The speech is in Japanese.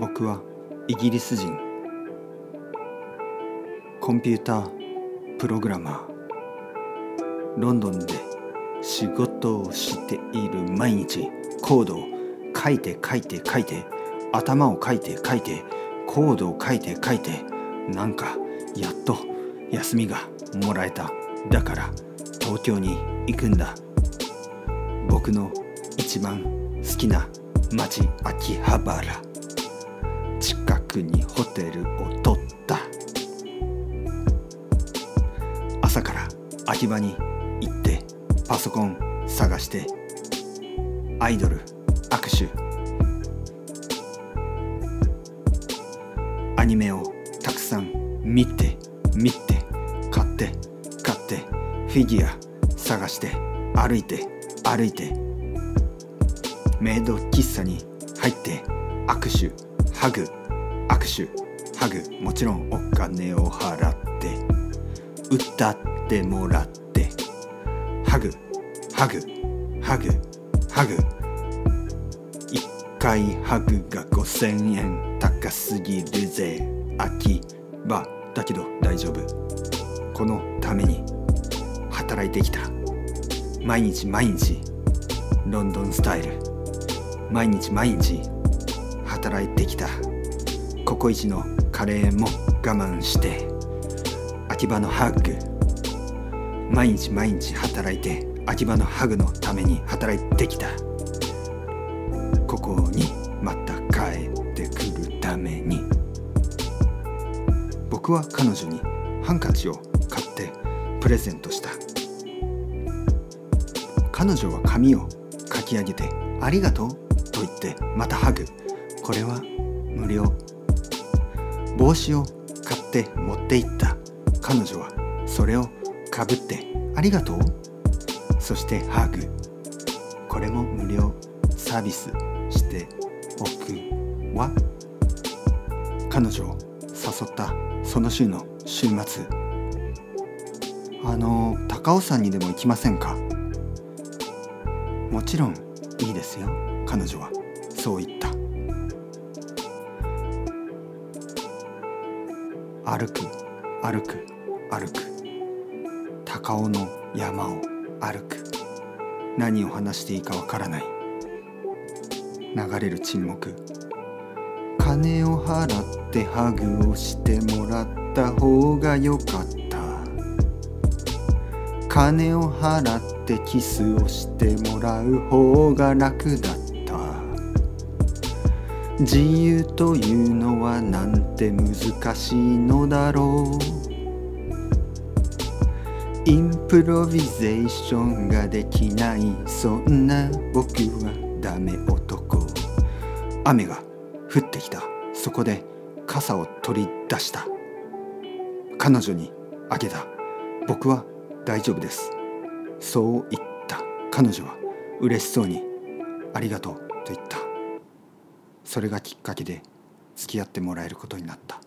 僕はイギリス人。コンピュータープログラマー。ロンドンで仕事をしている毎日コードを書いて書いて書いて頭を書いて書いてコードを書いて書いてなんかやっと休みがもらえただから東京に行くんだ。僕の一番好きな町秋葉原。近くにホテルを取った。朝から秋葉に行ってパソコン探してアイドル握手。アニメをたくさん見て見て買って買ってフィギュア探して歩いて歩いて。メイド喫茶に入って握手ハグ。握手。ハグ。もちろんお金を払って。歌ってもらって。ハグ。ハグ。ハグ。ハグ。一回ハグが5000円高すぎるぜ。秋葉だけど大丈夫。このために働いてきた。毎日毎日。ロンドンスタイル。毎日毎日働いてきた。ココイチのカレーも我慢して秋葉のハグ毎日毎日働いて秋葉のハグのために働いてきた。ここにまた帰ってくるために。僕は彼女にハンカチを買ってプレゼントした。彼女は髪をかき上げて「ありがとう」と言ってまたハグ。これは無料。帽子を買って持って行った。彼女はそれをかぶって「ありがとう」そしてハグ。これも無料サービスしておくわ。彼女を誘ったその週の週末。あの高尾山にでも行きませんか？もちろんいいですよ。彼女は。そう言った。歩く歩く歩く。高尾の山を歩く。何を話していいかわからない。流れる沈黙。金を払ってハグをしてもらった方が良かった。金を払ってキスをしてもらう方が楽だった。自由というのはなんて難しいのだろう。インプロビゼーションができない。そんな僕はダメ男。雨が降ってきた。そこで傘を取り出した。彼女にあげた。僕は大丈夫です。そう言った。彼女は嬉しそうにありがとうと言った。それがきっかけで付き合ってもらえることになった。